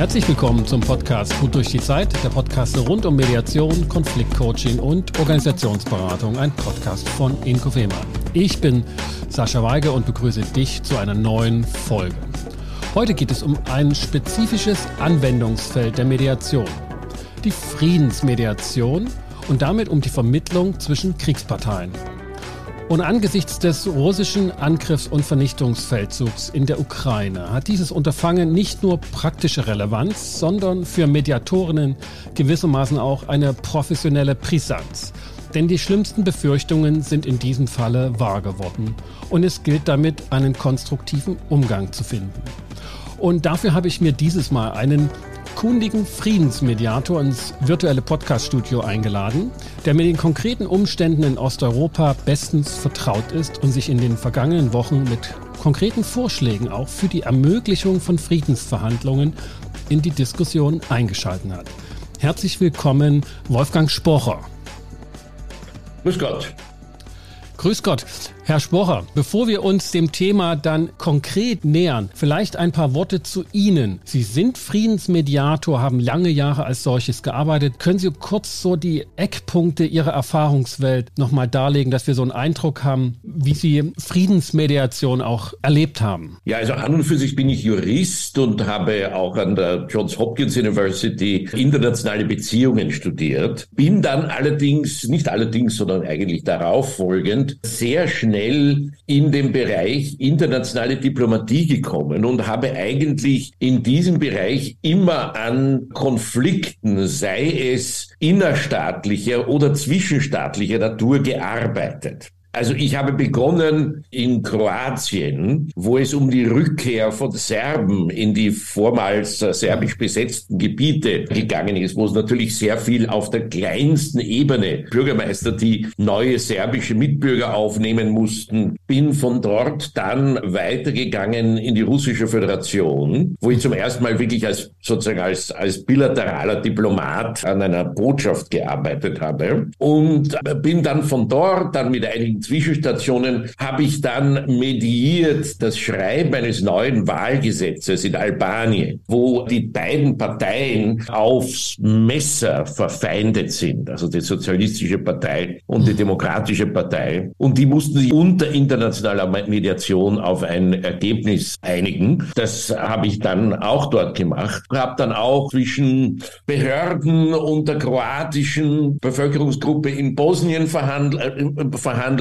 Herzlich willkommen zum Podcast Gut durch die Zeit, der Podcast rund um Mediation, Konfliktcoaching und Organisationsberatung, ein Podcast von Inkofema. Ich bin Sascha Weige und begrüße dich zu einer neuen Folge. Heute geht es um ein spezifisches Anwendungsfeld der Mediation, die Friedensmediation und damit um die Vermittlung zwischen Kriegsparteien. Und angesichts des russischen Angriffs- und Vernichtungsfeldzugs in der Ukraine hat dieses Unterfangen nicht nur praktische Relevanz, sondern für Mediatorinnen gewissermaßen auch eine professionelle Brisanz. Denn die schlimmsten Befürchtungen sind in diesem Falle wahr geworden. Und es gilt damit, einen konstruktiven Umgang zu finden. Und dafür habe ich mir dieses Mal einen kundigen Friedensmediator ins virtuelle Podcaststudio eingeladen, der mit den konkreten Umständen in Osteuropa bestens vertraut ist und sich in den vergangenen Wochen mit konkreten Vorschlägen auch für die Ermöglichung von Friedensverhandlungen in die Diskussion eingeschalten hat. Herzlich willkommen, Wolfgang Spocher. Grüß Gott. Grüß Gott. Herr Spocher, bevor wir uns dem Thema dann konkret nähern, vielleicht ein paar Worte zu Ihnen. Sie sind Friedensmediator, haben lange Jahre als solches gearbeitet. Können Sie kurz so die Eckpunkte Ihrer Erfahrungswelt nochmal darlegen, dass wir so einen Eindruck haben, wie Sie Friedensmediation auch erlebt haben? Ja, also an und für sich bin ich Jurist und habe auch an der Johns Hopkins University internationale Beziehungen studiert. Bin dann allerdings, nicht allerdings, sondern eigentlich darauf folgend, sehr schnell schnell in den Bereich internationale Diplomatie gekommen und habe eigentlich in diesem Bereich immer an Konflikten, sei es innerstaatlicher oder zwischenstaatlicher Natur, gearbeitet. Also ich habe begonnen in Kroatien, wo es um die Rückkehr von Serben in die vormals äh, serbisch besetzten Gebiete gegangen ist, wo es natürlich sehr viel auf der kleinsten Ebene Bürgermeister, die neue serbische Mitbürger aufnehmen mussten, bin von dort dann weitergegangen in die russische Föderation, wo ich zum ersten Mal wirklich als sozusagen als, als bilateraler Diplomat an einer Botschaft gearbeitet habe. Und bin dann von dort dann mit einigen Zwischenstationen habe ich dann mediiert das Schreiben eines neuen Wahlgesetzes in Albanien, wo die beiden Parteien aufs Messer verfeindet sind, also die Sozialistische Partei und die Demokratische Partei. Und die mussten sich unter internationaler Mediation auf ein Ergebnis einigen. Das habe ich dann auch dort gemacht. Habe dann auch zwischen Behörden und der kroatischen Bevölkerungsgruppe in Bosnien verhandelt, äh,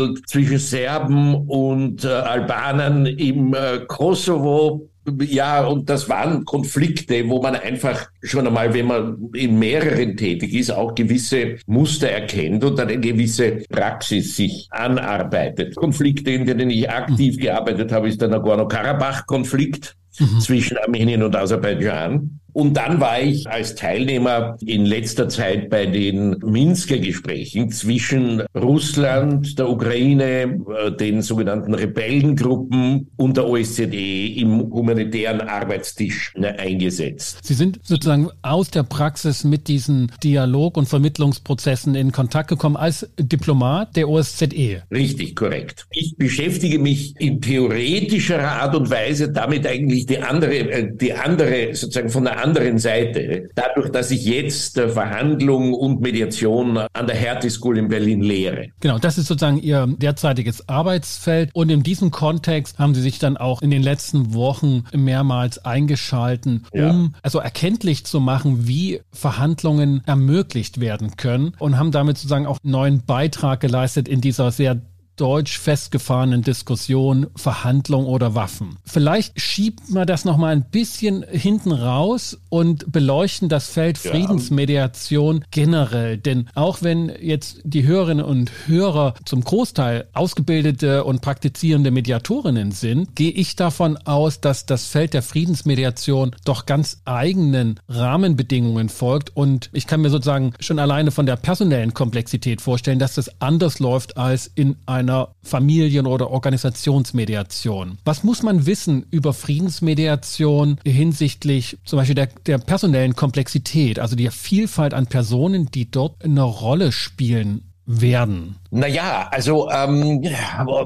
verhandelt zwischen Serben und äh, Albanern im äh, Kosovo. Ja, und das waren Konflikte, wo man einfach schon einmal, wenn man in mehreren tätig ist, auch gewisse Muster erkennt und dann eine gewisse Praxis sich anarbeitet. Konflikte, in denen ich aktiv mhm. gearbeitet habe, ist der Nagorno-Karabach-Konflikt mhm. zwischen Armenien und Aserbaidschan. Und dann war ich als Teilnehmer in letzter Zeit bei den Minsker Gesprächen zwischen Russland, der Ukraine, äh, den sogenannten Rebellengruppen und der OSZE im humanitären Arbeitstisch ne, eingesetzt. Sie sind sozusagen aus der Praxis mit diesen Dialog- und Vermittlungsprozessen in Kontakt gekommen als Diplomat der OSZE. Richtig, korrekt. Ich beschäftige mich in theoretischer Art und Weise damit eigentlich die andere, äh, die andere sozusagen von der anderen Seite, dadurch, dass ich jetzt Verhandlung und Mediation an der Hertie School in Berlin lehre. Genau, das ist sozusagen Ihr derzeitiges Arbeitsfeld. Und in diesem Kontext haben Sie sich dann auch in den letzten Wochen mehrmals eingeschalten, um ja. also erkenntlich zu machen, wie Verhandlungen ermöglicht werden können und haben damit sozusagen auch einen neuen Beitrag geleistet in dieser sehr deutsch festgefahrenen Diskussion Verhandlung oder Waffen. Vielleicht schiebt man das noch mal ein bisschen hinten raus und beleuchten das Feld Friedensmediation generell. Denn auch wenn jetzt die Hörerinnen und Hörer zum Großteil ausgebildete und praktizierende Mediatorinnen sind, gehe ich davon aus, dass das Feld der Friedensmediation doch ganz eigenen Rahmenbedingungen folgt. Und ich kann mir sozusagen schon alleine von der personellen Komplexität vorstellen, dass das anders läuft als in einer einer Familien- oder Organisationsmediation. Was muss man wissen über Friedensmediation hinsichtlich zum Beispiel der, der personellen Komplexität, also der Vielfalt an Personen, die dort eine Rolle spielen? Werden? Naja, also ähm,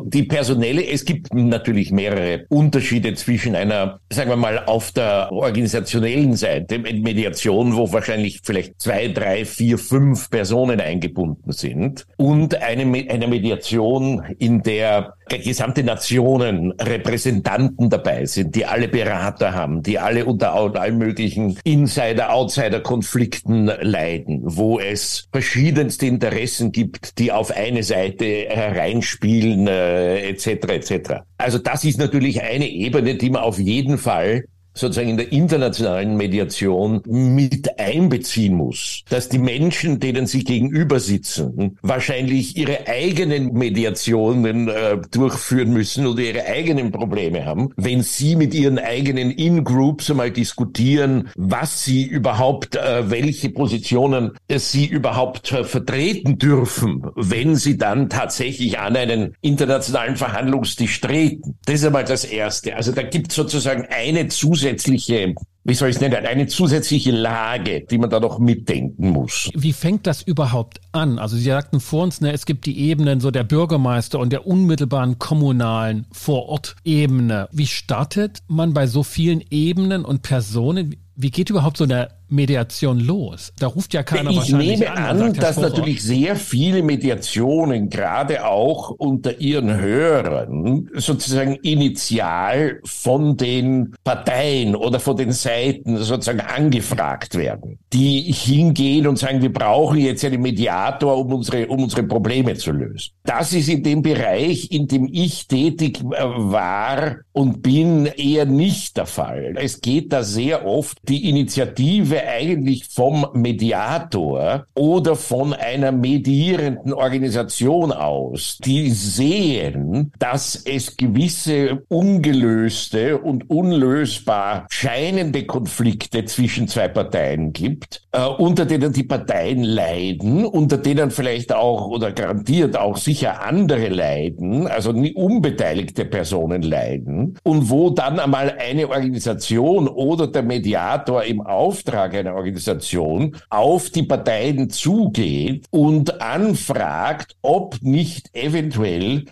die personelle, es gibt natürlich mehrere Unterschiede zwischen einer, sagen wir mal, auf der organisationellen Seite, Mediation, wo wahrscheinlich vielleicht zwei, drei, vier, fünf Personen eingebunden sind, und eine, eine Mediation, in der gesamte Nationen Repräsentanten dabei sind, die alle Berater haben, die alle unter allen möglichen Insider-Outsider-Konflikten leiden, wo es verschiedenste Interessen gibt, die auf eine Seite hereinspielen, äh, etc. etc. Also das ist natürlich eine Ebene, die man auf jeden Fall sozusagen in der internationalen Mediation mit einbeziehen muss, dass die Menschen, denen sie gegenüber sitzen, wahrscheinlich ihre eigenen Mediationen äh, durchführen müssen oder ihre eigenen Probleme haben, wenn sie mit ihren eigenen In-Groups einmal diskutieren, was sie überhaupt, äh, welche Positionen sie überhaupt äh, vertreten dürfen, wenn sie dann tatsächlich an einen internationalen Verhandlungstisch treten. Das ist einmal das Erste. Also da gibt es sozusagen eine zusätzliche zusätzliche, wie soll ich es nennen, eine zusätzliche Lage, die man da noch mitdenken muss. Wie fängt das überhaupt an? Also Sie sagten vor uns, ne, es gibt die Ebenen so der Bürgermeister und der unmittelbaren kommunalen Vorortebene. Wie startet man bei so vielen Ebenen und Personen? Wie geht überhaupt so eine Mediation los? Da ruft ja keiner ich wahrscheinlich nehme an. an dass natürlich sehr viele Mediationen, gerade auch unter ihren Hörern, sozusagen initial von den Parteien oder von den Seiten sozusagen angefragt werden, die hingehen und sagen, wir brauchen jetzt einen Mediator, um unsere, um unsere Probleme zu lösen. Das ist in dem Bereich, in dem ich tätig äh, war und bin, eher nicht der Fall. Es geht da sehr oft die Initiative eigentlich vom Mediator oder von einer medierenden Organisation aus, die sehen, dass es gewisse ungelöste und unlösbar scheinende Konflikte zwischen zwei Parteien gibt, äh, unter denen die Parteien leiden, unter denen vielleicht auch oder garantiert auch sicher andere leiden, also unbeteiligte Personen leiden, und wo dann einmal eine Organisation oder der Mediator im Auftrag Auftrag einer Organisation auf die Parteien zugeht und anfragt, ob nicht eventuell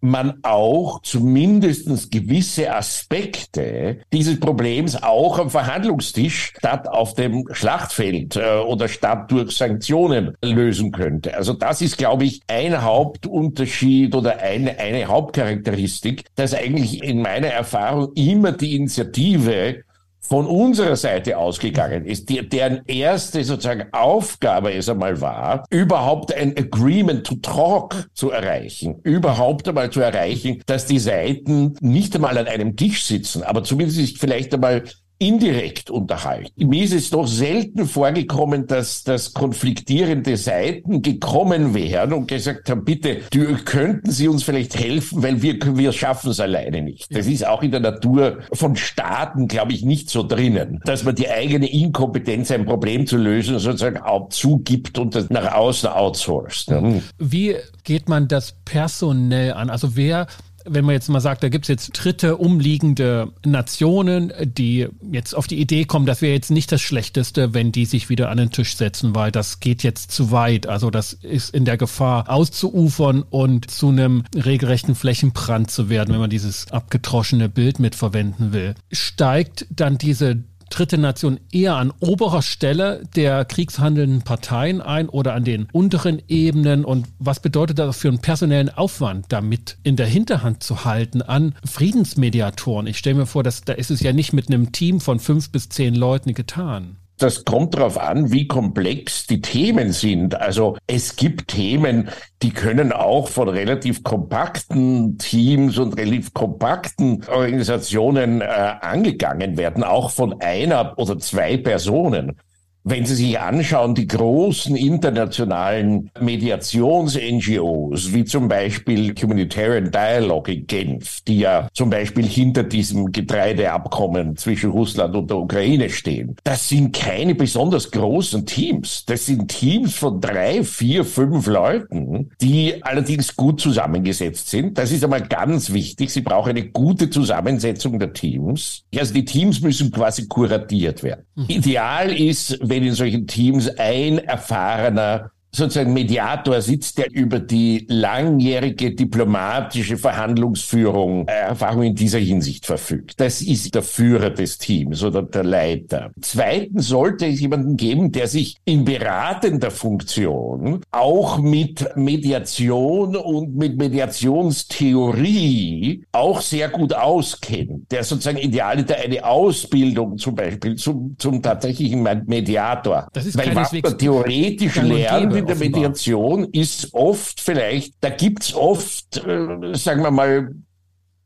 man auch zumindest gewisse Aspekte dieses Problems auch am Verhandlungstisch statt auf dem Schlachtfeld äh, oder statt durch Sanktionen lösen könnte. Also das ist, glaube ich, ein Hauptunterschied oder eine, eine Hauptcharakteristik, dass eigentlich in meiner Erfahrung immer die Initiative von unserer Seite ausgegangen ist, die, deren erste sozusagen Aufgabe es einmal war, überhaupt ein Agreement to Talk zu erreichen, überhaupt einmal zu erreichen, dass die Seiten nicht einmal an einem Tisch sitzen, aber zumindest vielleicht einmal indirekt unterhalten. Mir ist es doch selten vorgekommen, dass, dass konfliktierende Seiten gekommen wären und gesagt haben, bitte, die, könnten Sie uns vielleicht helfen, weil wir, wir schaffen es alleine nicht. Das ist auch in der Natur von Staaten, glaube ich, nicht so drinnen, dass man die eigene Inkompetenz, ein Problem zu lösen, sozusagen auch zugibt und das nach außen outsourced. Wie geht man das personell an? Also wer wenn man jetzt mal sagt, da gibt's jetzt dritte umliegende Nationen, die jetzt auf die Idee kommen, das wäre jetzt nicht das Schlechteste, wenn die sich wieder an den Tisch setzen, weil das geht jetzt zu weit. Also das ist in der Gefahr auszuufern und zu einem regelrechten Flächenbrand zu werden, wenn man dieses abgetroschene Bild mitverwenden will. Steigt dann diese dritte Nation eher an oberer Stelle der kriegshandelnden Parteien ein oder an den unteren Ebenen? Und was bedeutet das für einen personellen Aufwand, damit in der Hinterhand zu halten an Friedensmediatoren? Ich stelle mir vor, dass da ist es ja nicht mit einem Team von fünf bis zehn Leuten getan. Das kommt darauf an, wie komplex die Themen sind. Also es gibt Themen, die können auch von relativ kompakten Teams und relativ kompakten Organisationen äh, angegangen werden, auch von einer oder zwei Personen. Wenn Sie sich anschauen, die großen internationalen Mediations-NGOs, wie zum Beispiel Humanitarian Dialogue in Genf, die ja zum Beispiel hinter diesem Getreideabkommen zwischen Russland und der Ukraine stehen, das sind keine besonders großen Teams. Das sind Teams von drei, vier, fünf Leuten, die allerdings gut zusammengesetzt sind. Das ist einmal ganz wichtig. Sie brauchen eine gute Zusammensetzung der Teams. Also die Teams müssen quasi kuratiert werden. Mhm. Ideal ist, wenn in solchen Teams ein erfahrener sozusagen Mediator sitzt, der über die langjährige diplomatische Verhandlungsführung äh, Erfahrung in dieser Hinsicht verfügt. Das ist der Führer des Teams oder der Leiter. Zweitens sollte es jemanden geben, der sich in beratender Funktion auch mit Mediation und mit Mediationstheorie auch sehr gut auskennt, der sozusagen idealiter eine Ausbildung zum Beispiel zum, zum tatsächlichen Mediator. Das ist Weil was man theoretisch lernt in der Mediation ist oft vielleicht, da gibt's oft, äh, sagen wir mal,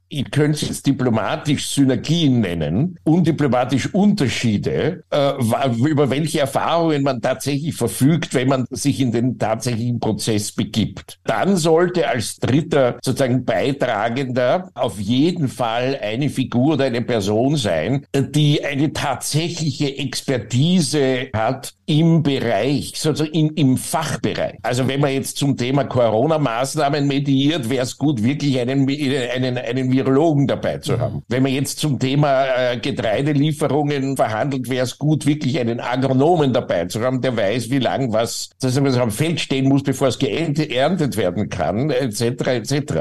ich könnte es diplomatisch Synergien nennen, undiplomatisch Unterschiede, äh, über welche Erfahrungen man tatsächlich verfügt, wenn man sich in den tatsächlichen Prozess begibt. Dann sollte als dritter sozusagen Beitragender auf jeden Fall eine Figur oder eine Person sein, die eine tatsächliche Expertise hat im Bereich, sozusagen im, im Fachbereich. Also wenn man jetzt zum Thema Corona-Maßnahmen mediiert, wäre es gut, wirklich einen, einen, einen Virologen dabei zu haben. Wenn man jetzt zum Thema äh, Getreidelieferungen verhandelt, wäre es gut, wirklich einen Agronomen dabei zu haben, der weiß, wie lang was, dass was am Feld stehen muss, bevor es geerntet werden kann, etc. etc.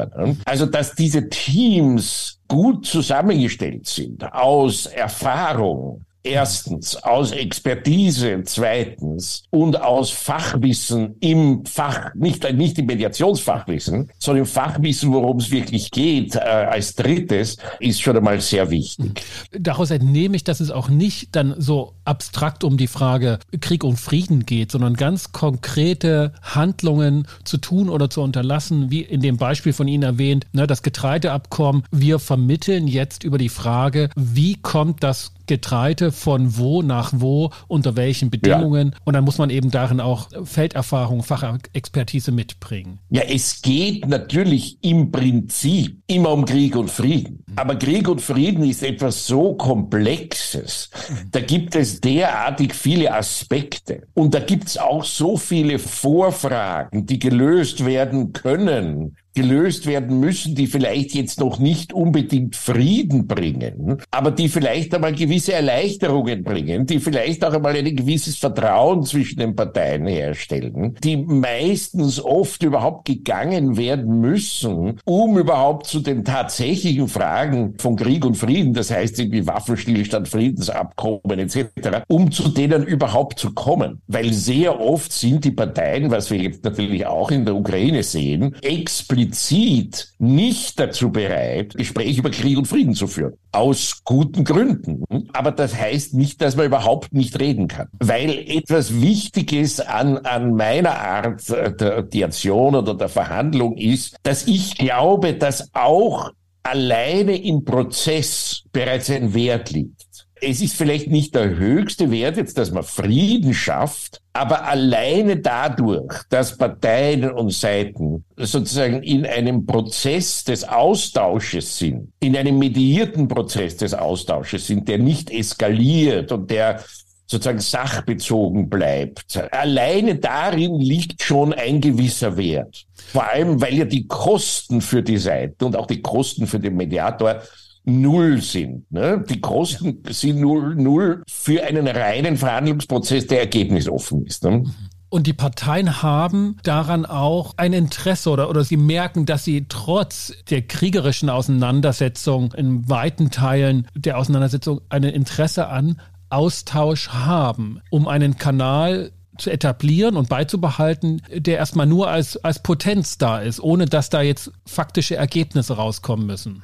Also dass diese Teams gut zusammengestellt sind aus Erfahrung, Erstens aus Expertise, zweitens und aus Fachwissen im Fach, nicht, nicht im Mediationsfachwissen, sondern im Fachwissen, worum es wirklich geht, äh, als drittes, ist schon einmal sehr wichtig. Daraus entnehme ich, dass es auch nicht dann so abstrakt um die Frage Krieg und Frieden geht, sondern ganz konkrete Handlungen zu tun oder zu unterlassen, wie in dem Beispiel von Ihnen erwähnt, ne, das Getreideabkommen. Wir vermitteln jetzt über die Frage, wie kommt das Getreide von wo nach wo, unter welchen Bedingungen. Ja. Und dann muss man eben darin auch Felderfahrung, Fachexpertise mitbringen. Ja, es geht natürlich im Prinzip immer um Krieg und Frieden. Aber Krieg und Frieden ist etwas so Komplexes. Da gibt es derartig viele Aspekte. Und da gibt es auch so viele Vorfragen, die gelöst werden können, gelöst werden müssen, die vielleicht jetzt noch nicht unbedingt Frieden bringen, aber die vielleicht einmal gewisse Erleichterungen bringen, die vielleicht auch einmal ein gewisses Vertrauen zwischen den Parteien herstellen, die meistens oft überhaupt gegangen werden müssen, um überhaupt zu den tatsächlichen Fragen von Krieg und Frieden, das heißt irgendwie Waffenstillstand, Friedensabkommen etc., um zu denen überhaupt zu kommen. Weil sehr oft sind die Parteien, was wir jetzt natürlich auch in der Ukraine sehen, explizit explizit nicht dazu bereit, Gespräche über Krieg und Frieden zu führen. Aus guten Gründen. Aber das heißt nicht, dass man überhaupt nicht reden kann. Weil etwas Wichtiges an, an meiner Art der Diation oder der Verhandlung ist, dass ich glaube, dass auch alleine im Prozess bereits ein Wert liegt. Es ist vielleicht nicht der höchste Wert jetzt, dass man Frieden schafft, aber alleine dadurch, dass Parteien und Seiten sozusagen in einem Prozess des Austausches sind, in einem mediierten Prozess des Austausches sind, der nicht eskaliert und der sozusagen sachbezogen bleibt. Alleine darin liegt schon ein gewisser Wert. Vor allem, weil ja die Kosten für die Seiten und auch die Kosten für den Mediator null sind. Ne? Die Kosten ja. sind null, null für einen reinen Verhandlungsprozess, der ergebnisoffen ist. Ne? Und die Parteien haben daran auch ein Interesse oder, oder sie merken, dass sie trotz der kriegerischen Auseinandersetzung in weiten Teilen der Auseinandersetzung ein Interesse an Austausch haben, um einen Kanal zu etablieren und beizubehalten, der erstmal nur als, als Potenz da ist, ohne dass da jetzt faktische Ergebnisse rauskommen müssen.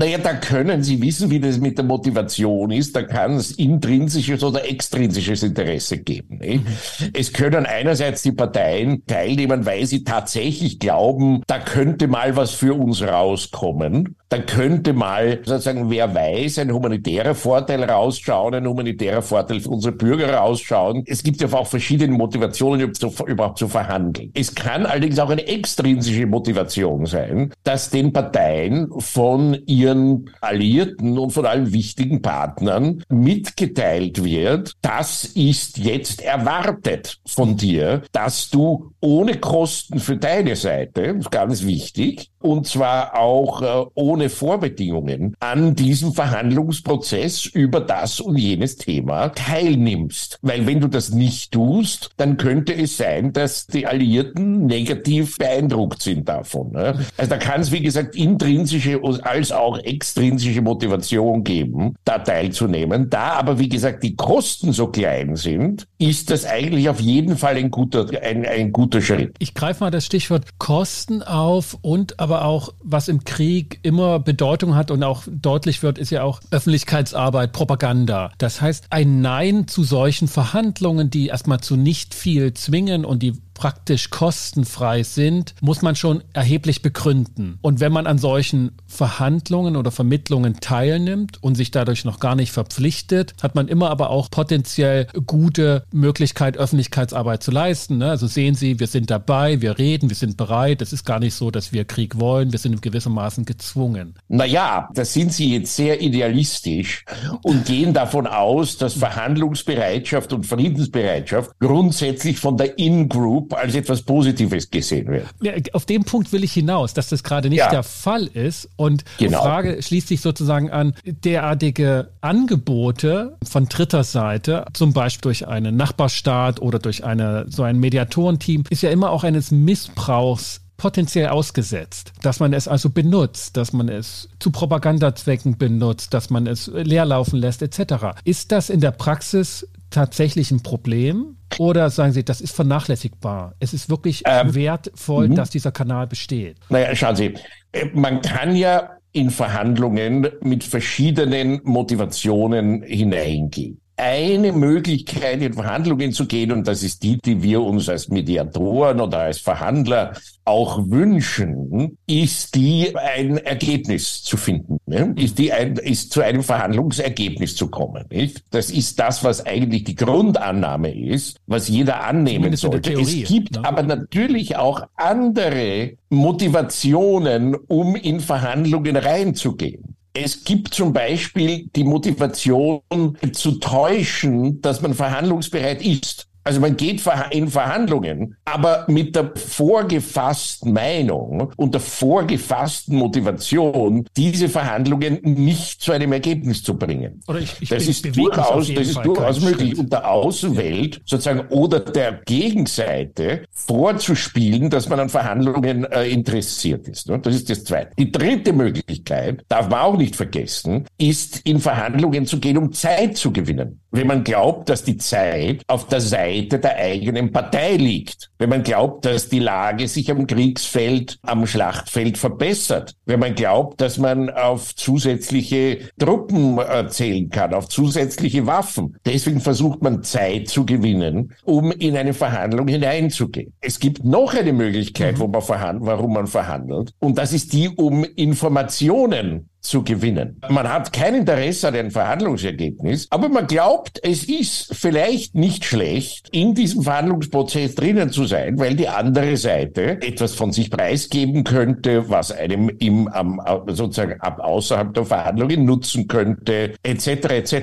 Naja, da können Sie wissen, wie das mit der Motivation ist. Da kann es intrinsisches oder extrinsisches Interesse geben. Mhm. Es können einerseits die Parteien teilnehmen, weil sie tatsächlich glauben, da könnte mal was für uns rauskommen. Da könnte mal sozusagen, wer weiß, ein humanitärer Vorteil rausschauen, ein humanitärer Vorteil für unsere Bürger rausschauen. Es gibt ja auch verschiedene Motivationen, überhaupt zu verhandeln. Es kann allerdings auch eine extrinsische Motivation sein, dass den Parteien von ihren Alliierten und von allen wichtigen Partnern mitgeteilt wird, das ist jetzt erwartet von dir, dass du ohne Kosten für deine Seite, ganz wichtig, und zwar auch äh, ohne Vorbedingungen an diesem Verhandlungsprozess über das und jenes Thema teilnimmst. Weil wenn du das nicht tust, dann könnte es sein, dass die Alliierten negativ beeindruckt sind davon. Ne? Also da kann es, wie gesagt, intrinsische als auch extrinsische Motivation geben, da teilzunehmen. Da aber, wie gesagt, die Kosten so klein sind, ist das eigentlich auf jeden Fall ein guter, ein, ein guter Schritt. Ich greife mal das Stichwort Kosten auf und aber auch, was im Krieg immer Bedeutung hat und auch deutlich wird, ist ja auch Öffentlichkeitsarbeit, Propaganda. Das heißt, ein Nein zu solchen Verhandlungen, die erstmal zu nicht viel zwingen und die praktisch kostenfrei sind, muss man schon erheblich begründen. Und wenn man an solchen Verhandlungen oder Vermittlungen teilnimmt und sich dadurch noch gar nicht verpflichtet, hat man immer aber auch potenziell gute Möglichkeit, Öffentlichkeitsarbeit zu leisten. Ne? Also sehen Sie, wir sind dabei, wir reden, wir sind bereit. Es ist gar nicht so, dass wir Krieg wollen. Wir sind gewissermaßen gezwungen. Naja, da sind Sie jetzt sehr idealistisch und gehen davon aus, dass Verhandlungsbereitschaft und Friedensbereitschaft grundsätzlich von der In-Group als etwas Positives gesehen wird. Ja, auf den Punkt will ich hinaus, dass das gerade nicht ja. der Fall ist. Und genau. die Frage schließt sich sozusagen an derartige Angebote von dritter Seite, zum Beispiel durch einen Nachbarstaat oder durch eine, so ein Mediatorenteam, ist ja immer auch eines Missbrauchs potenziell ausgesetzt, dass man es also benutzt, dass man es zu Propagandazwecken benutzt, dass man es leerlaufen lässt etc. Ist das in der Praxis tatsächlich ein Problem? Oder sagen Sie, das ist vernachlässigbar? Es ist wirklich ähm, wertvoll, -hmm. dass dieser Kanal besteht. Naja, schauen Sie, äh, man kann ja in Verhandlungen mit verschiedenen Motivationen hineingehen eine Möglichkeit, in Verhandlungen zu gehen, und das ist die, die wir uns als Mediatoren oder als Verhandler auch wünschen, ist die, ein Ergebnis zu finden. Ne? Ist die, ein, ist zu einem Verhandlungsergebnis zu kommen. Nicht? Das ist das, was eigentlich die Grundannahme ist, was jeder annehmen sollte. Theorie, es gibt ne? aber natürlich auch andere Motivationen, um in Verhandlungen reinzugehen. Es gibt zum Beispiel die Motivation zu täuschen, dass man verhandlungsbereit ist. Also man geht in Verhandlungen, aber mit der vorgefassten Meinung und der vorgefassten Motivation, diese Verhandlungen nicht zu einem Ergebnis zu bringen. Ich, ich das, ist durchaus, das ist durchaus möglich. Und der Außenwelt sozusagen oder der Gegenseite vorzuspielen, dass man an Verhandlungen äh, interessiert ist. Ne? Das ist das Zweite. Die dritte Möglichkeit, darf man auch nicht vergessen, ist in Verhandlungen zu gehen, um Zeit zu gewinnen. Wenn man glaubt, dass die Zeit auf der Seite der eigenen Partei liegt. Wenn man glaubt, dass die Lage sich am Kriegsfeld, am Schlachtfeld verbessert. Wenn man glaubt, dass man auf zusätzliche Truppen äh, zählen kann, auf zusätzliche Waffen. Deswegen versucht man Zeit zu gewinnen, um in eine Verhandlung hineinzugehen. Es gibt noch eine Möglichkeit, mhm. wo man verhandelt, warum man verhandelt. Und das ist die, um Informationen zu gewinnen. Man hat kein Interesse an einem Verhandlungsergebnis, aber man glaubt, es ist vielleicht nicht schlecht, in diesem Verhandlungsprozess drinnen zu sein, weil die andere Seite etwas von sich preisgeben könnte, was einem im, am, sozusagen ab außerhalb der Verhandlungen nutzen könnte, etc. etc.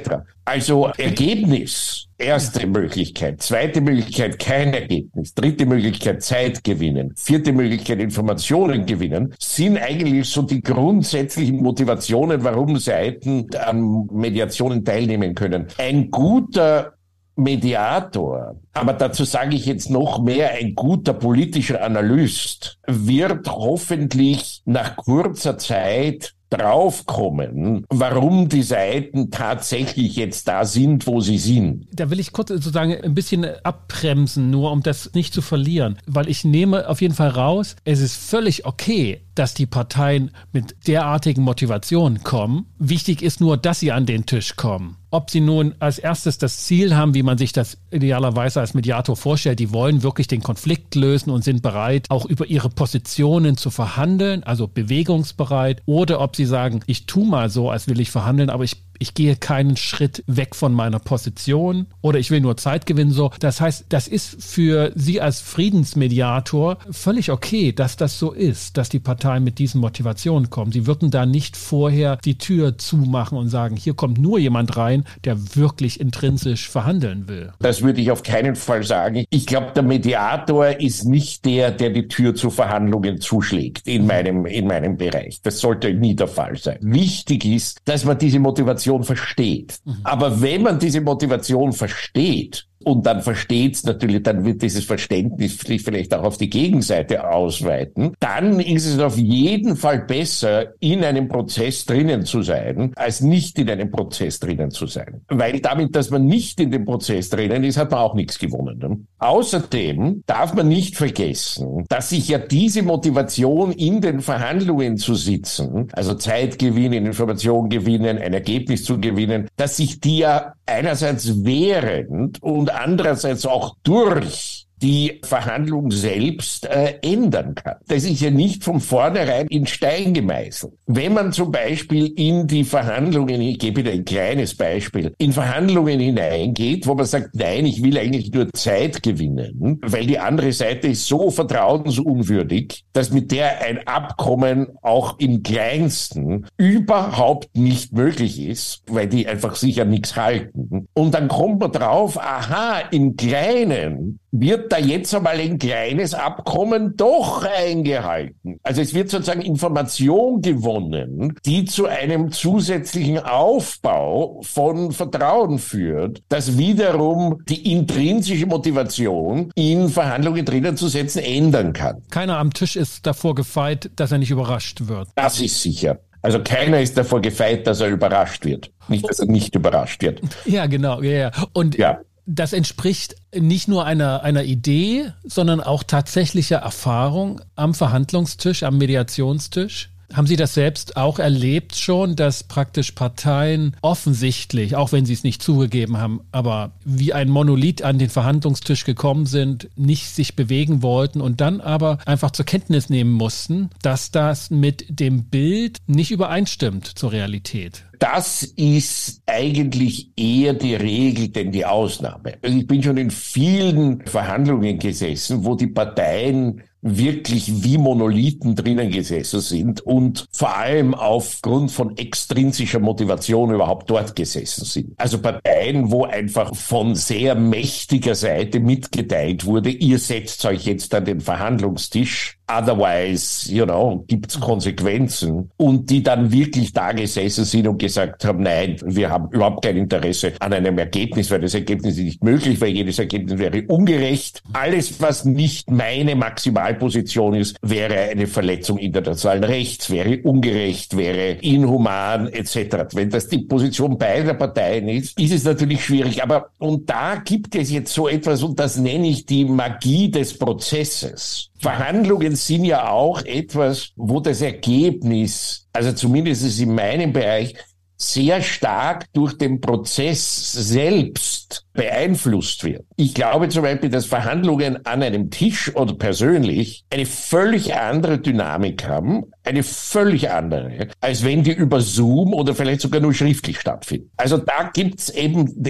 Also Ergebnis Erste Möglichkeit. Zweite Möglichkeit, kein Ergebnis. Dritte Möglichkeit, Zeit gewinnen. Vierte Möglichkeit, Informationen gewinnen, sind eigentlich so die grundsätzlichen Motivationen, warum Seiten an Mediationen teilnehmen können. Ein guter Mediator, aber dazu sage ich jetzt noch mehr, ein guter politischer Analyst wird hoffentlich nach kurzer Zeit draufkommen, warum die Seiten tatsächlich jetzt da sind, wo sie sind. Da will ich kurz sozusagen ein bisschen abbremsen, nur um das nicht zu verlieren, weil ich nehme auf jeden Fall raus, es ist völlig okay, dass die Parteien mit derartigen Motivationen kommen. Wichtig ist nur, dass sie an den Tisch kommen. Ob sie nun als erstes das Ziel haben, wie man sich das idealerweise als Mediator vorstellt, die wollen wirklich den Konflikt lösen und sind bereit, auch über ihre Positionen zu verhandeln, also bewegungsbereit, oder ob sie sagen, ich tu mal so, als will ich verhandeln, aber ich ich gehe keinen Schritt weg von meiner Position oder ich will nur Zeit gewinnen. So, das heißt, das ist für Sie als Friedensmediator völlig okay, dass das so ist, dass die Parteien mit diesen Motivationen kommen. Sie würden da nicht vorher die Tür zumachen und sagen, hier kommt nur jemand rein, der wirklich intrinsisch verhandeln will. Das würde ich auf keinen Fall sagen. Ich glaube, der Mediator ist nicht der, der die Tür zu Verhandlungen zuschlägt in meinem, in meinem Bereich. Das sollte nie der Fall sein. Wichtig ist, dass man diese Motivation versteht. Mhm. Aber wenn man diese Motivation versteht, und dann versteht's natürlich, dann wird dieses Verständnis sich vielleicht auch auf die Gegenseite ausweiten. Dann ist es auf jeden Fall besser, in einem Prozess drinnen zu sein, als nicht in einem Prozess drinnen zu sein. Weil damit, dass man nicht in dem Prozess drinnen ist, hat man auch nichts gewonnen. Ne? Außerdem darf man nicht vergessen, dass sich ja diese Motivation in den Verhandlungen zu sitzen, also Zeit gewinnen, Information gewinnen, ein Ergebnis zu gewinnen, dass sich die ja einerseits während und andererseits auch durch die Verhandlung selbst äh, ändern kann. Das ist ja nicht von vornherein in Stein gemeißelt. Wenn man zum Beispiel in die Verhandlungen, ich gebe Ihnen ein kleines Beispiel, in Verhandlungen hineingeht, wo man sagt, nein, ich will eigentlich nur Zeit gewinnen, weil die andere Seite ist so vertrauensunwürdig, dass mit der ein Abkommen auch im kleinsten überhaupt nicht möglich ist, weil die einfach sicher nichts halten. Und dann kommt man drauf, aha, im Kleinen wird da jetzt einmal ein kleines Abkommen doch eingehalten. Also es wird sozusagen Information gewonnen, die zu einem zusätzlichen Aufbau von Vertrauen führt, das wiederum die intrinsische Motivation in Verhandlungen drinnen zu setzen ändern kann. Keiner am Tisch ist davor gefeit, dass er nicht überrascht wird. Das ist sicher. Also keiner ist davor gefeit, dass er überrascht wird. Nicht, dass er nicht überrascht wird. Ja, genau. Ja, ja. Und ja das entspricht nicht nur einer, einer Idee, sondern auch tatsächlicher Erfahrung am Verhandlungstisch, am Mediationstisch. Haben Sie das selbst auch erlebt schon, dass praktisch Parteien offensichtlich, auch wenn sie es nicht zugegeben haben, aber wie ein Monolith an den Verhandlungstisch gekommen sind, nicht sich bewegen wollten und dann aber einfach zur Kenntnis nehmen mussten, dass das mit dem Bild nicht übereinstimmt zur Realität? Das ist eigentlich eher die Regel denn die Ausnahme. Also ich bin schon in vielen Verhandlungen gesessen, wo die Parteien wirklich wie Monolithen drinnen gesessen sind und vor allem aufgrund von extrinsischer Motivation überhaupt dort gesessen sind. Also Parteien, wo einfach von sehr mächtiger Seite mitgeteilt wurde, ihr setzt euch jetzt an den Verhandlungstisch Otherwise, you know, gibt's Konsequenzen. Und die dann wirklich da gesessen sind und gesagt haben, nein, wir haben überhaupt kein Interesse an einem Ergebnis, weil das Ergebnis ist nicht möglich, weil jedes Ergebnis wäre ungerecht. Alles, was nicht meine Maximalposition ist, wäre eine Verletzung internationalen Rechts, wäre ungerecht, wäre inhuman etc. Wenn das die Position beider Parteien ist, ist es natürlich schwierig. Aber und da gibt es jetzt so etwas, und das nenne ich die Magie des Prozesses. Verhandlungen sind ja auch etwas, wo das Ergebnis, also zumindest in meinem Bereich, sehr stark durch den Prozess selbst beeinflusst wird. Ich glaube zum Beispiel, dass Verhandlungen an einem Tisch oder persönlich eine völlig andere Dynamik haben, eine völlig andere, als wenn die über Zoom oder vielleicht sogar nur schriftlich stattfinden. Also da gibt's eben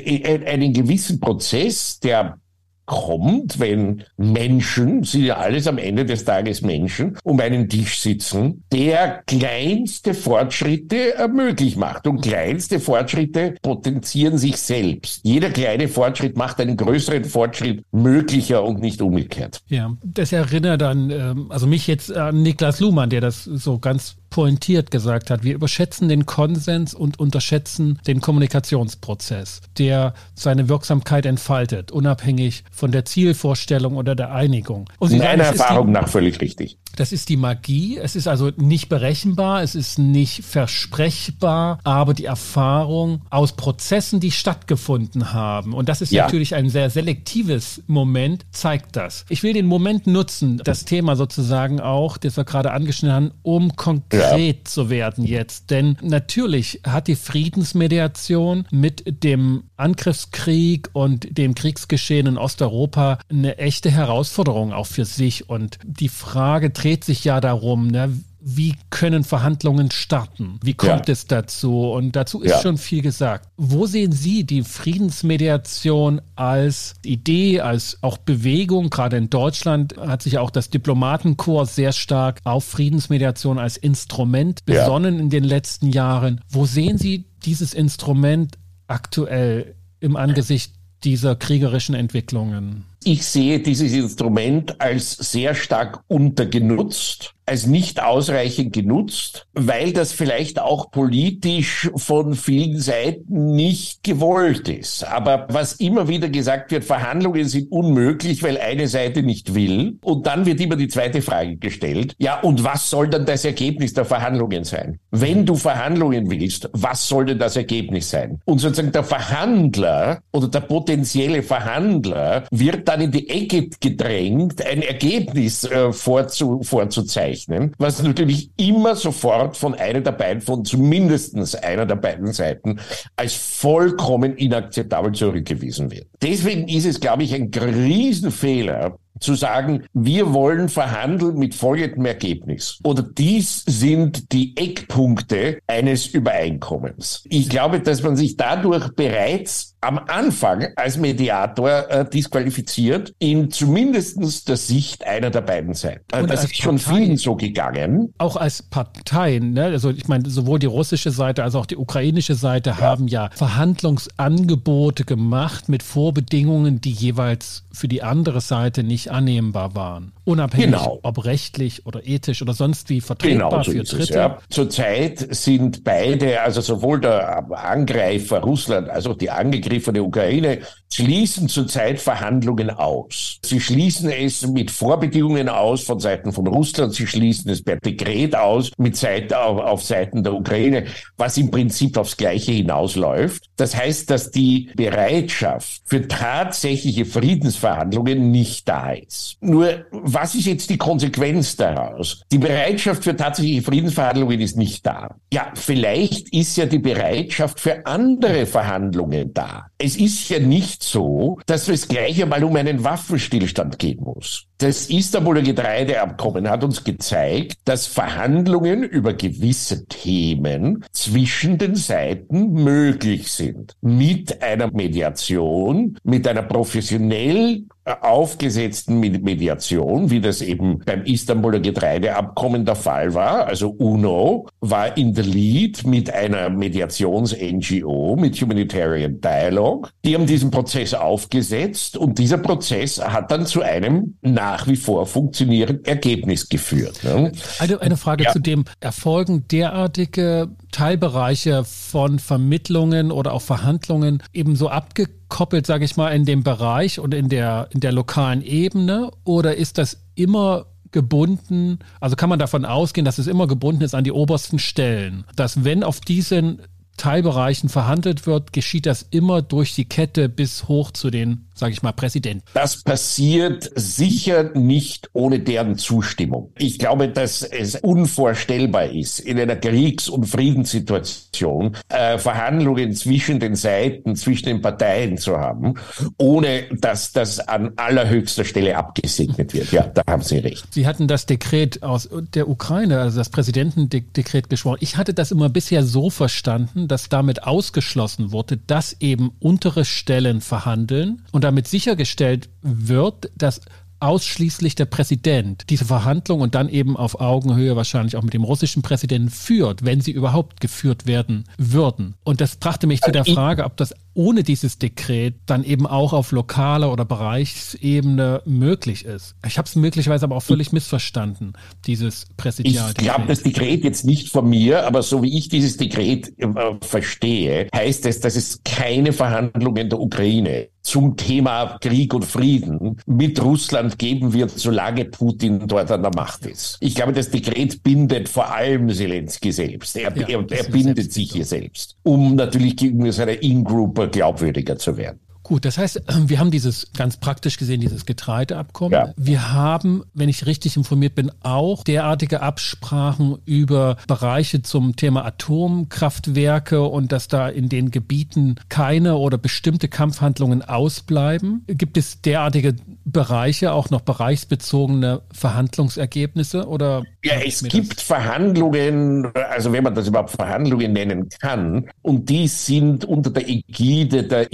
einen gewissen Prozess, der kommt, wenn Menschen, sind ja alles am Ende des Tages Menschen, um einen Tisch sitzen, der kleinste Fortschritte möglich macht. Und kleinste Fortschritte potenzieren sich selbst. Jeder kleine Fortschritt macht einen größeren Fortschritt möglicher und nicht umgekehrt. Ja, das erinnert an, ähm, also mich jetzt an Niklas Luhmann, der das so ganz pointiert gesagt hat, wir überschätzen den Konsens und unterschätzen den Kommunikationsprozess, der seine Wirksamkeit entfaltet, unabhängig von der Zielvorstellung oder der Einigung. Und Sie Meiner Erfahrung die, nach völlig richtig. Das ist die Magie. Es ist also nicht berechenbar, es ist nicht versprechbar, aber die Erfahrung aus Prozessen, die stattgefunden haben, und das ist ja. natürlich ein sehr selektives Moment, zeigt das. Ich will den Moment nutzen, das Thema sozusagen auch, das wir gerade angeschnitten haben, um konkret ja. zu werden jetzt. Denn natürlich hat die Friedensmediation mit dem Angriffskrieg und dem Kriegsgeschehen in Osteuropa eine echte Herausforderung auch für sich. Und die Frage dreht sich ja darum, ne, wie können Verhandlungen starten? Wie kommt ja. es dazu? Und dazu ist ja. schon viel gesagt. Wo sehen Sie die Friedensmediation als Idee, als auch Bewegung? Gerade in Deutschland hat sich auch das Diplomatenkorps sehr stark auf Friedensmediation als Instrument besonnen ja. in den letzten Jahren. Wo sehen Sie dieses Instrument aktuell im Angesicht dieser kriegerischen Entwicklungen? Ich sehe dieses Instrument als sehr stark untergenutzt als nicht ausreichend genutzt, weil das vielleicht auch politisch von vielen Seiten nicht gewollt ist. Aber was immer wieder gesagt wird, Verhandlungen sind unmöglich, weil eine Seite nicht will. Und dann wird immer die zweite Frage gestellt. Ja, und was soll dann das Ergebnis der Verhandlungen sein? Wenn du Verhandlungen willst, was soll denn das Ergebnis sein? Und sozusagen der Verhandler oder der potenzielle Verhandler wird dann in die Ecke gedrängt, ein Ergebnis äh, vorzu, vorzuzeichnen was natürlich immer sofort von einer der beiden, von zumindestens einer der beiden Seiten als vollkommen inakzeptabel zurückgewiesen wird. Deswegen ist es, glaube ich, ein Riesenfehler, zu sagen, wir wollen verhandeln mit folgendem Ergebnis. Oder dies sind die Eckpunkte eines Übereinkommens. Ich glaube, dass man sich dadurch bereits am Anfang als Mediator äh, disqualifiziert, in zumindestens der Sicht einer der beiden Seiten. Äh, das ist schon vielen so gegangen. Auch als Parteien, ne? also ich meine, sowohl die russische Seite als auch die ukrainische Seite ja. haben ja Verhandlungsangebote gemacht mit Vorbedingungen, die jeweils für die andere Seite nicht annehmbar waren. Unabhängig, genau. ob rechtlich oder ethisch oder sonst wie vertretbar genau so für Dritte. Es, ja. Zurzeit sind beide, also sowohl der Angreifer Russland als auch die angegriffene Ukraine, schließen zurzeit Verhandlungen aus. Sie schließen es mit Vorbedingungen aus von Seiten von Russland, sie schließen es per Dekret aus mit Seite, auf, auf Seiten der Ukraine, was im Prinzip aufs Gleiche hinausläuft. Das heißt, dass die Bereitschaft für tatsächliche Friedensverhandlungen nicht da ist. Nur was ist jetzt die Konsequenz daraus? Die Bereitschaft für tatsächliche Friedensverhandlungen ist nicht da. Ja, vielleicht ist ja die Bereitschaft für andere Verhandlungen da. Es ist ja nicht so, dass es gleich einmal um einen Waffenstillstand gehen muss. Das Istanbuler Getreideabkommen hat uns gezeigt, dass Verhandlungen über gewisse Themen zwischen den Seiten möglich sind. Mit einer Mediation, mit einer professionell aufgesetzten Mediation, wie das eben beim Istanbuler Getreideabkommen der Fall war. Also UNO war in the lead mit einer Mediations-NGO, mit Humanitarian Dialogue. Die haben diesen Prozess aufgesetzt und dieser Prozess hat dann zu einem nach wie vor funktionierenden Ergebnis geführt. Ne? Also eine Frage ja. zu dem, erfolgen derartige Teilbereiche von Vermittlungen oder auch Verhandlungen eben so abgekoppelt, sage ich mal, in dem Bereich und in der, in der lokalen Ebene? Oder ist das immer gebunden, also kann man davon ausgehen, dass es immer gebunden ist an die obersten Stellen, dass wenn auf diesen Teilbereichen verhandelt wird, geschieht das immer durch die Kette bis hoch zu den sage ich mal, Präsident. Das passiert sicher nicht ohne deren Zustimmung. Ich glaube, dass es unvorstellbar ist, in einer Kriegs- und Friedenssituation äh, Verhandlungen zwischen den Seiten, zwischen den Parteien zu haben, ohne dass das an allerhöchster Stelle abgesegnet wird. Ja, da haben Sie recht. Sie hatten das Dekret aus der Ukraine, also das Präsidentendekret gesprochen. Ich hatte das immer bisher so verstanden, dass damit ausgeschlossen wurde, dass eben untere Stellen verhandeln und damit sichergestellt wird, dass ausschließlich der Präsident diese Verhandlung und dann eben auf Augenhöhe wahrscheinlich auch mit dem russischen Präsidenten führt, wenn sie überhaupt geführt werden würden. Und das brachte mich zu der Frage, ob das ohne dieses Dekret dann eben auch auf lokaler oder Bereichsebene möglich ist. Ich habe es möglicherweise aber auch völlig missverstanden, dieses Präsidialdekret. Ich habe das Dekret jetzt nicht von mir, aber so wie ich dieses Dekret äh, verstehe, heißt es, dass es keine Verhandlungen der Ukraine zum Thema Krieg und Frieden mit Russland geben wird, solange Putin dort an der Macht ist. Ich glaube, das Dekret bindet vor allem Zelensky selbst. Er, ja, er, er bindet sich hier selbst, um natürlich gegenüber seiner In-Group glaubwürdiger zu werden. Gut, das heißt, wir haben dieses ganz praktisch gesehen, dieses Getreideabkommen. Ja. Wir haben, wenn ich richtig informiert bin, auch derartige Absprachen über Bereiche zum Thema Atomkraftwerke und dass da in den Gebieten keine oder bestimmte Kampfhandlungen ausbleiben. Gibt es derartige Bereiche, auch noch bereichsbezogene Verhandlungsergebnisse oder? Ja, es gibt Verhandlungen, also wenn man das überhaupt Verhandlungen nennen kann, und die sind unter der Ägide der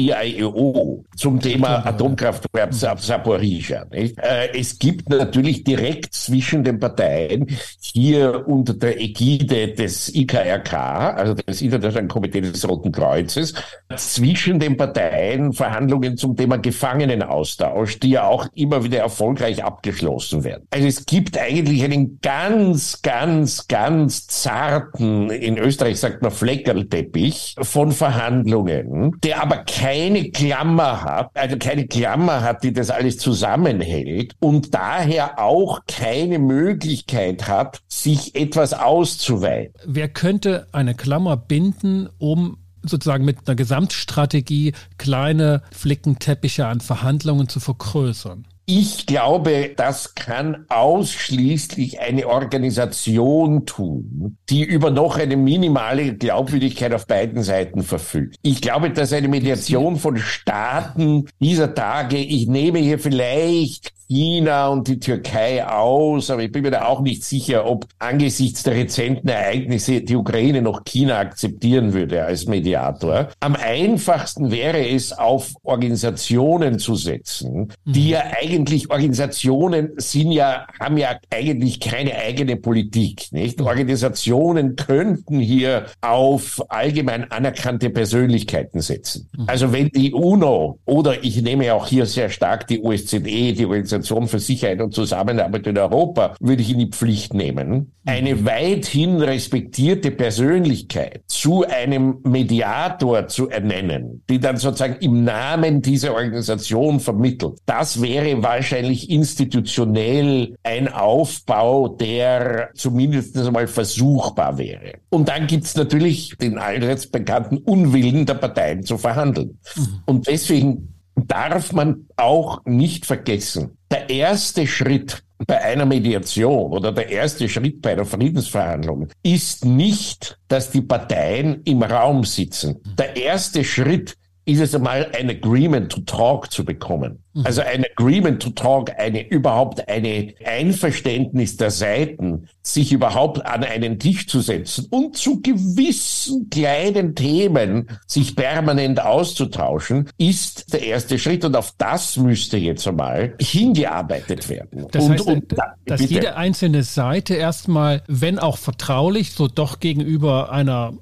Zum Thema Atomkraftwerk Saporizhia. Äh, es gibt natürlich direkt zwischen den Parteien hier unter der Ägide des IKRK, also des Internationalen Komitees des Roten Kreuzes, zwischen den Parteien Verhandlungen zum Thema Gefangenenaustausch, die ja auch immer wieder erfolgreich abgeschlossen werden. Also es gibt eigentlich einen ganz, ganz, ganz zarten, in Österreich sagt man Fleckerlteppich von Verhandlungen, der aber keine Klammer hat, also keine Klammer hat, die das alles zusammenhält und daher auch keine Möglichkeit hat, sich etwas auszuweiten. Wer könnte eine Klammer binden, um sozusagen mit einer Gesamtstrategie kleine Flickenteppiche an Verhandlungen zu vergrößern? Ich glaube, das kann ausschließlich eine Organisation tun, die über noch eine minimale Glaubwürdigkeit auf beiden Seiten verfügt. Ich glaube, dass eine Mediation von Staaten dieser Tage, ich nehme hier vielleicht China und die Türkei aus, aber ich bin mir da auch nicht sicher, ob angesichts der rezenten Ereignisse die Ukraine noch China akzeptieren würde als Mediator. Am einfachsten wäre es, auf Organisationen zu setzen, die mhm. ja eigentlich Organisationen sind ja, haben ja eigentlich keine eigene Politik, nicht? Mhm. Organisationen könnten hier auf allgemein anerkannte Persönlichkeiten setzen. Mhm. Also wenn die UNO oder ich nehme auch hier sehr stark die OSZE, die Organisation Organisation für Sicherheit und Zusammenarbeit in Europa würde ich in die Pflicht nehmen, eine mhm. weithin respektierte Persönlichkeit zu einem Mediator zu ernennen, die dann sozusagen im Namen dieser Organisation vermittelt. Das wäre wahrscheinlich institutionell ein Aufbau, der zumindest einmal versuchbar wäre. Und dann gibt's natürlich den allseits bekannten Unwillen der Parteien zu verhandeln. Mhm. Und deswegen darf man auch nicht vergessen, der erste Schritt bei einer Mediation oder der erste Schritt bei einer Friedensverhandlung ist nicht, dass die Parteien im Raum sitzen. Der erste Schritt ist es einmal ein Agreement to Talk zu bekommen. Mhm. Also ein Agreement to Talk, eine überhaupt eine Einverständnis der Seiten, sich überhaupt an einen Tisch zu setzen und zu gewissen kleinen Themen sich permanent auszutauschen, ist der erste Schritt und auf das müsste jetzt einmal hingearbeitet werden. Das heißt, und, dass bitte. jede einzelne Seite erstmal, wenn auch vertraulich, so doch gegenüber einer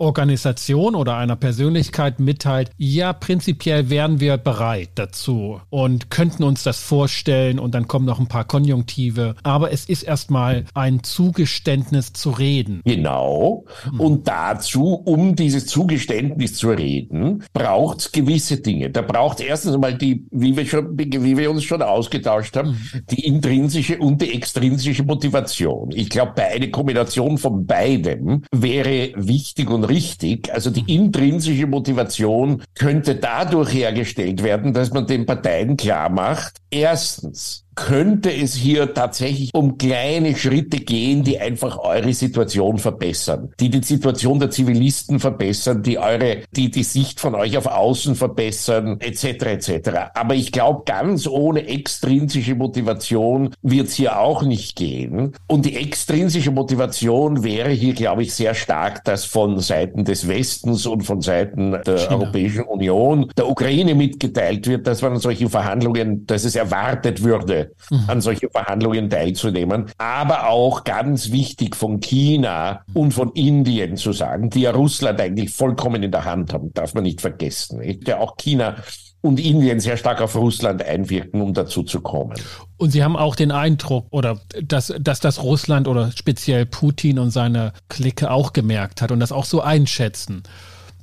Organisation oder einer Persönlichkeit mitteilt, ja, prinzipiell wären wir bereit dazu und könnten uns das vorstellen und dann kommen noch ein paar Konjunktive. Aber es ist erstmal ein Zugeständnis zu reden. Genau. Und dazu, um dieses Zugeständnis zu reden, braucht es gewisse Dinge. Da braucht erstens mal die, wie wir schon, wie wir uns schon ausgetauscht haben, die intrinsische und die extrinsische Motivation. Ich glaube, bei einer Kombination von beidem wäre wichtig und richtig. Also die intrinsische Motivation könnte dadurch hergestellt werden, dass man den Parteien klar macht, erstens, könnte es hier tatsächlich um kleine Schritte gehen, die einfach eure Situation verbessern, die die Situation der Zivilisten verbessern, die eure, die die Sicht von euch auf Außen verbessern, etc. etc. Aber ich glaube, ganz ohne extrinsische Motivation wird es hier auch nicht gehen. Und die extrinsische Motivation wäre hier, glaube ich, sehr stark, dass von Seiten des Westens und von Seiten der China. Europäischen Union der Ukraine mitgeteilt wird, dass man solche Verhandlungen, dass es erwartet würde, mhm. an solche Verhandlungen teilzunehmen. Aber auch ganz wichtig von China und von Indien zu sagen, die ja Russland eigentlich vollkommen in der Hand haben, darf man nicht vergessen. Ja, auch China und Indien sehr stark auf Russland einwirken, um dazu zu kommen. Und Sie haben auch den Eindruck, oder dass, dass das Russland oder speziell Putin und seine Clique auch gemerkt hat und das auch so einschätzen,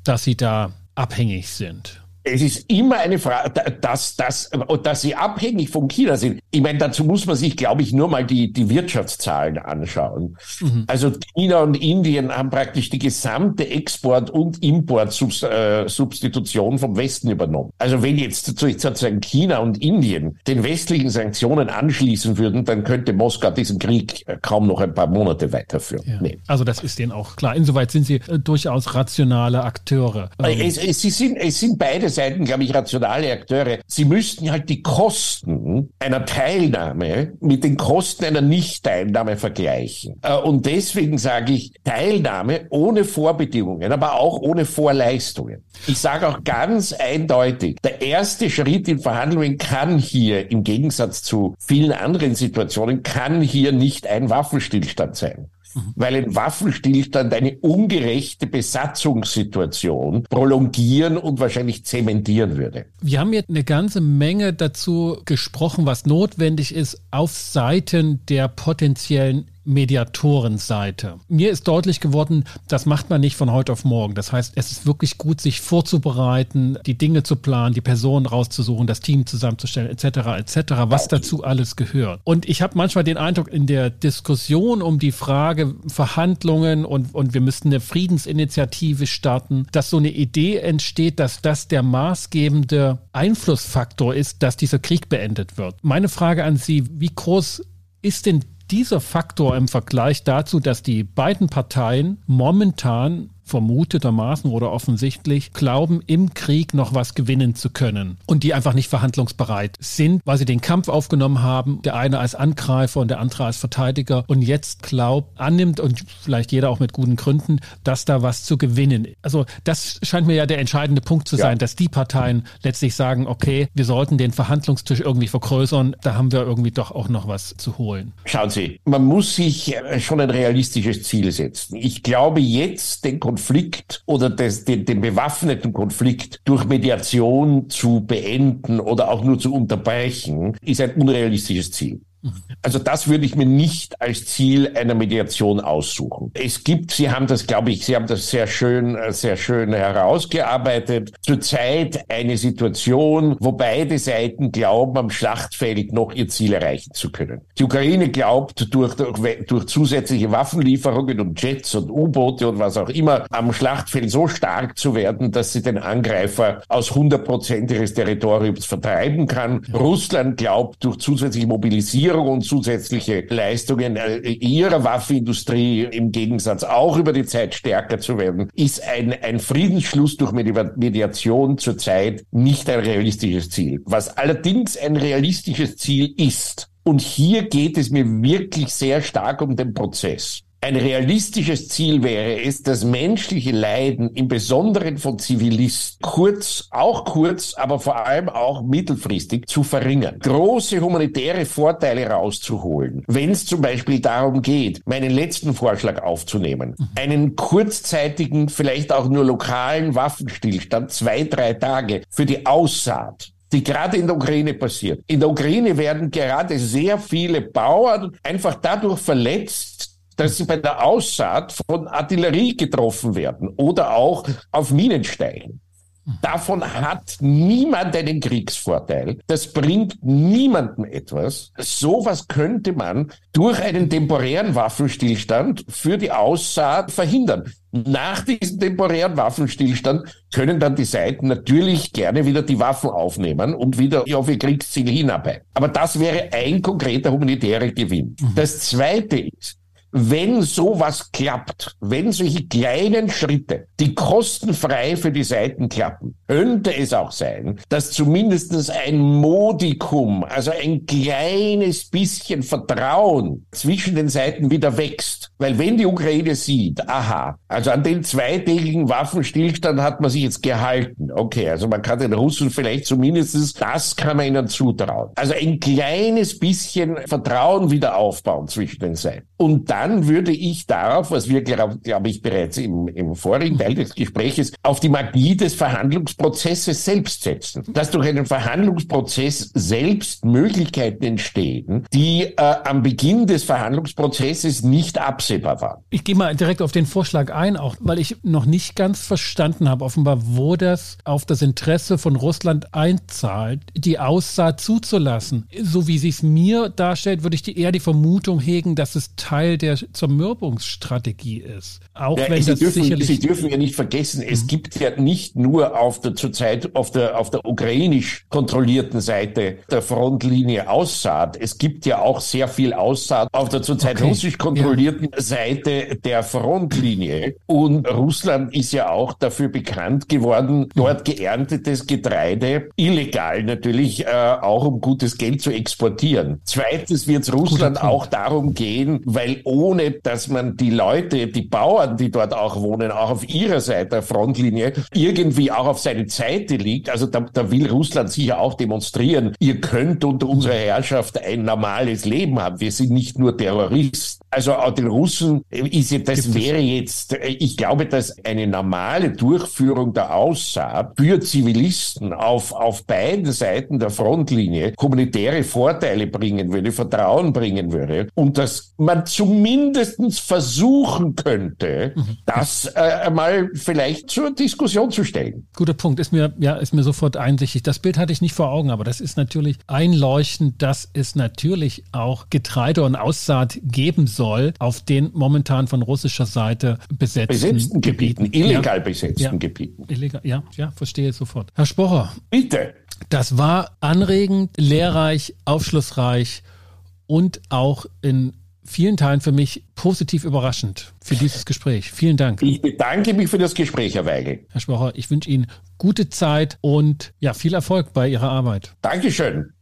dass sie da abhängig sind. Es ist immer eine Frage, dass, dass, dass sie abhängig von China sind. Ich meine, dazu muss man sich, glaube ich, nur mal die, die Wirtschaftszahlen anschauen. Mhm. Also China und Indien haben praktisch die gesamte Export- und Importsubstitution vom Westen übernommen. Also wenn jetzt sozusagen China und Indien den westlichen Sanktionen anschließen würden, dann könnte Moskau diesen Krieg kaum noch ein paar Monate weiterführen. Ja. Nee. Also das ist denen auch klar. Insoweit sind sie äh, durchaus rationale Akteure. Ähm. Es, es, sie sind, es sind beide Seiten, glaube ich, rationale Akteure. Sie müssten halt die Kosten einer Teilnahme mit den Kosten einer Nicht-Teilnahme vergleichen. Äh, und deswegen sage ich Teilnahme ohne Vorbedingungen, aber auch ohne Vorleistungen. Ich sage auch ganz eindeutig, der erste Schritt in Verhandlungen kann hier, im Gegensatz zu vielen anderen Situationen, kann hier nicht ein Waffenstillstand sein weil ein Waffenstillstand eine ungerechte Besatzungssituation prolongieren und wahrscheinlich zementieren würde. Wir haben jetzt eine ganze Menge dazu gesprochen, was notwendig ist auf Seiten der potenziellen Mediatorenseite. Mir ist deutlich geworden, das macht man nicht von heute auf morgen. Das heißt, es ist wirklich gut, sich vorzubereiten, die Dinge zu planen, die Personen rauszusuchen, das Team zusammenzustellen, etc., etc., was dazu alles gehört. Und ich habe manchmal den Eindruck, in der Diskussion um die Frage Verhandlungen und, und wir müssten eine Friedensinitiative starten, dass so eine Idee entsteht, dass das der maßgebende Einflussfaktor ist, dass dieser Krieg beendet wird. Meine Frage an Sie, wie groß ist denn dieser Faktor im Vergleich dazu, dass die beiden Parteien momentan vermutetermaßen oder offensichtlich glauben, im Krieg noch was gewinnen zu können und die einfach nicht verhandlungsbereit sind, weil sie den Kampf aufgenommen haben, der eine als Angreifer und der andere als Verteidiger und jetzt glaubt, annimmt und vielleicht jeder auch mit guten Gründen, dass da was zu gewinnen. Also das scheint mir ja der entscheidende Punkt zu sein, ja. dass die Parteien letztlich sagen, okay, wir sollten den Verhandlungstisch irgendwie vergrößern, da haben wir irgendwie doch auch noch was zu holen. Schauen Sie, man muss sich schon ein realistisches Ziel setzen. Ich glaube jetzt den Konflikt Konflikt oder des, den, den bewaffneten Konflikt durch Mediation zu beenden oder auch nur zu unterbrechen, ist ein unrealistisches Ziel. Also das würde ich mir nicht als Ziel einer Mediation aussuchen. Es gibt, Sie haben das, glaube ich, Sie haben das sehr schön, äh, sehr schön herausgearbeitet, zurzeit eine Situation, wo beide Seiten glauben, am Schlachtfeld noch ihr Ziel erreichen zu können. Die Ukraine glaubt, durch, durch, durch zusätzliche Waffenlieferungen und Jets und U-Boote und was auch immer am Schlachtfeld so stark zu werden, dass sie den Angreifer aus 100 Prozent ihres Territoriums vertreiben kann. Russland glaubt, durch zusätzliche Mobilisierung Finanzierung und zusätzliche Leistungen äh, ihrer Waffenindustrie im Gegensatz auch über die Zeit stärker zu werden, ist ein, ein Friedensschluss durch Mediation zurzeit nicht ein realistisches Ziel. Was allerdings ein realistisches Ziel ist, und hier geht es mir wirklich sehr stark um den Prozess. Ein realistisches Ziel wäre es, das menschliche Leiden im Besonderen von Zivilisten kurz, auch kurz, aber vor allem auch mittelfristig zu verringern. Große humanitäre Vorteile rauszuholen. Wenn es zum Beispiel darum geht, meinen letzten Vorschlag aufzunehmen, mhm. einen kurzzeitigen, vielleicht auch nur lokalen Waffenstillstand, zwei, drei Tage für die Aussaat die gerade in der Ukraine passiert. In der Ukraine werden gerade sehr viele Bauern einfach dadurch verletzt, dass sie bei der Aussaat von Artillerie getroffen werden oder auch auf Minen steigen. Davon hat niemand einen Kriegsvorteil. Das bringt niemandem etwas. Sowas könnte man durch einen temporären Waffenstillstand für die Aussaat verhindern. Nach diesem temporären Waffenstillstand können dann die Seiten natürlich gerne wieder die Waffen aufnehmen und wieder auf ihr Kriegsziel hinarbeiten. Aber das wäre ein konkreter humanitärer Gewinn. Mhm. Das zweite ist, wenn sowas klappt, wenn solche kleinen Schritte, die kostenfrei für die Seiten klappen, könnte es auch sein, dass zumindest ein Modikum, also ein kleines bisschen Vertrauen zwischen den Seiten wieder wächst. Weil wenn die Ukraine sieht, aha, also an den zweitägigen Waffenstillstand hat man sich jetzt gehalten. Okay, also man kann den Russen vielleicht zumindest das kann man ihnen zutrauen. Also ein kleines bisschen Vertrauen wieder aufbauen zwischen den Seiten. Und dann würde ich darauf, was wir, glaube glaub ich, bereits im, im vorigen Teil des Gespräches, auf die Magie des Verhandlungs Verhandlungsprozesse selbst setzen, dass durch einen Verhandlungsprozess selbst Möglichkeiten entstehen, die äh, am Beginn des Verhandlungsprozesses nicht absehbar waren. Ich gehe mal direkt auf den Vorschlag ein, auch weil ich noch nicht ganz verstanden habe, offenbar, wo das auf das Interesse von Russland einzahlt, die Aussaat zuzulassen. So wie sie es mir darstellt, würde ich die, eher die Vermutung hegen, dass es Teil der Zermürbungsstrategie ist. Auch ja, wenn Sie das dürfen, sicherlich. Sie dürfen ja nicht vergessen, es mhm. gibt ja nicht nur auf der zurzeit auf der auf der ukrainisch kontrollierten Seite der Frontlinie Aussaat. Es gibt ja auch sehr viel Aussaat auf der zurzeit okay. russisch kontrollierten ja. Seite der Frontlinie. Und Russland ist ja auch dafür bekannt geworden, dort geerntetes Getreide illegal natürlich äh, auch um gutes Geld zu exportieren. Zweitens wird es Russland auch darum gehen, weil ohne dass man die Leute, die Bauern, die dort auch wohnen, auch auf ihrer Seite der Frontlinie irgendwie auch auf seine Seite liegt, also da, da will Russland sicher auch demonstrieren, ihr könnt unter unserer Herrschaft ein normales Leben haben. Wir sind nicht nur Terroristen. Also auch den Russen ist ja, das wäre jetzt, ich glaube, dass eine normale Durchführung der Aussaat für Zivilisten auf, auf beiden Seiten der Frontlinie humanitäre Vorteile bringen würde, Vertrauen bringen würde und dass man zumindestens versuchen könnte, mhm. das äh, mal vielleicht zur Diskussion zu stellen. Guter Punkt, ist mir, ja, ist mir sofort einsichtig. Das Bild hatte ich nicht vor Augen, aber das ist natürlich einleuchtend, dass es natürlich auch Getreide und Aussaat geben soll soll auf den momentan von russischer Seite besetzten, besetzten Gebieten, Gebieten, illegal ja. besetzten ja. Gebieten. Illegal, ja, ja, verstehe sofort. Herr Spocher. Bitte. Das war anregend, lehrreich, aufschlussreich und auch in vielen Teilen für mich positiv überraschend für dieses Gespräch. Vielen Dank. Ich bedanke mich für das Gespräch, Herr Weigel. Herr Spocher, ich wünsche Ihnen gute Zeit und ja, viel Erfolg bei Ihrer Arbeit. Dankeschön.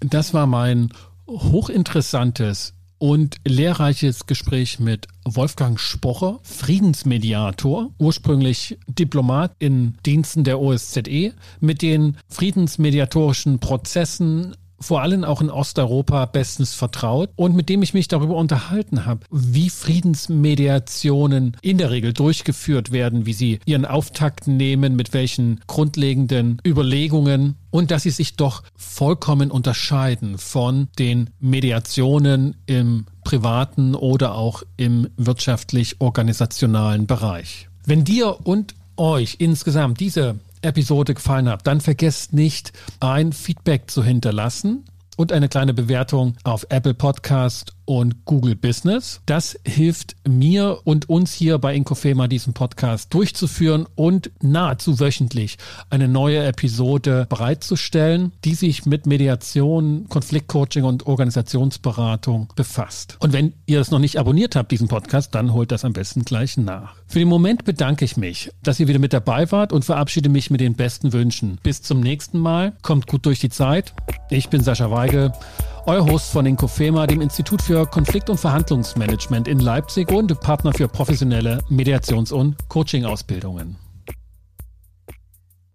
Das war mein hochinteressantes und lehrreiches Gespräch mit Wolfgang Spocher, Friedensmediator, ursprünglich Diplomat in Diensten der OSZE, mit den friedensmediatorischen Prozessen vor allem auch in Osteuropa bestens vertraut und mit dem ich mich darüber unterhalten habe, wie Friedensmediationen in der Regel durchgeführt werden, wie sie ihren Auftakt nehmen, mit welchen grundlegenden Überlegungen und dass sie sich doch vollkommen unterscheiden von den Mediationen im privaten oder auch im wirtschaftlich-organisationalen Bereich. Wenn dir und euch insgesamt diese Episode gefallen hat, dann vergesst nicht, ein Feedback zu hinterlassen und eine kleine Bewertung auf Apple Podcast und Google Business. Das hilft mir und uns hier bei Inkofema diesen Podcast durchzuführen und nahezu wöchentlich eine neue Episode bereitzustellen, die sich mit Mediation, Konfliktcoaching und Organisationsberatung befasst. Und wenn ihr das noch nicht abonniert habt, diesen Podcast, dann holt das am besten gleich nach. Für den Moment bedanke ich mich, dass ihr wieder mit dabei wart und verabschiede mich mit den besten Wünschen. Bis zum nächsten Mal. Kommt gut durch die Zeit. Ich bin Sascha Weigel euer Host von Inkofema, dem Institut für Konflikt- und Verhandlungsmanagement in Leipzig und Partner für professionelle Mediations- und Coaching-Ausbildungen.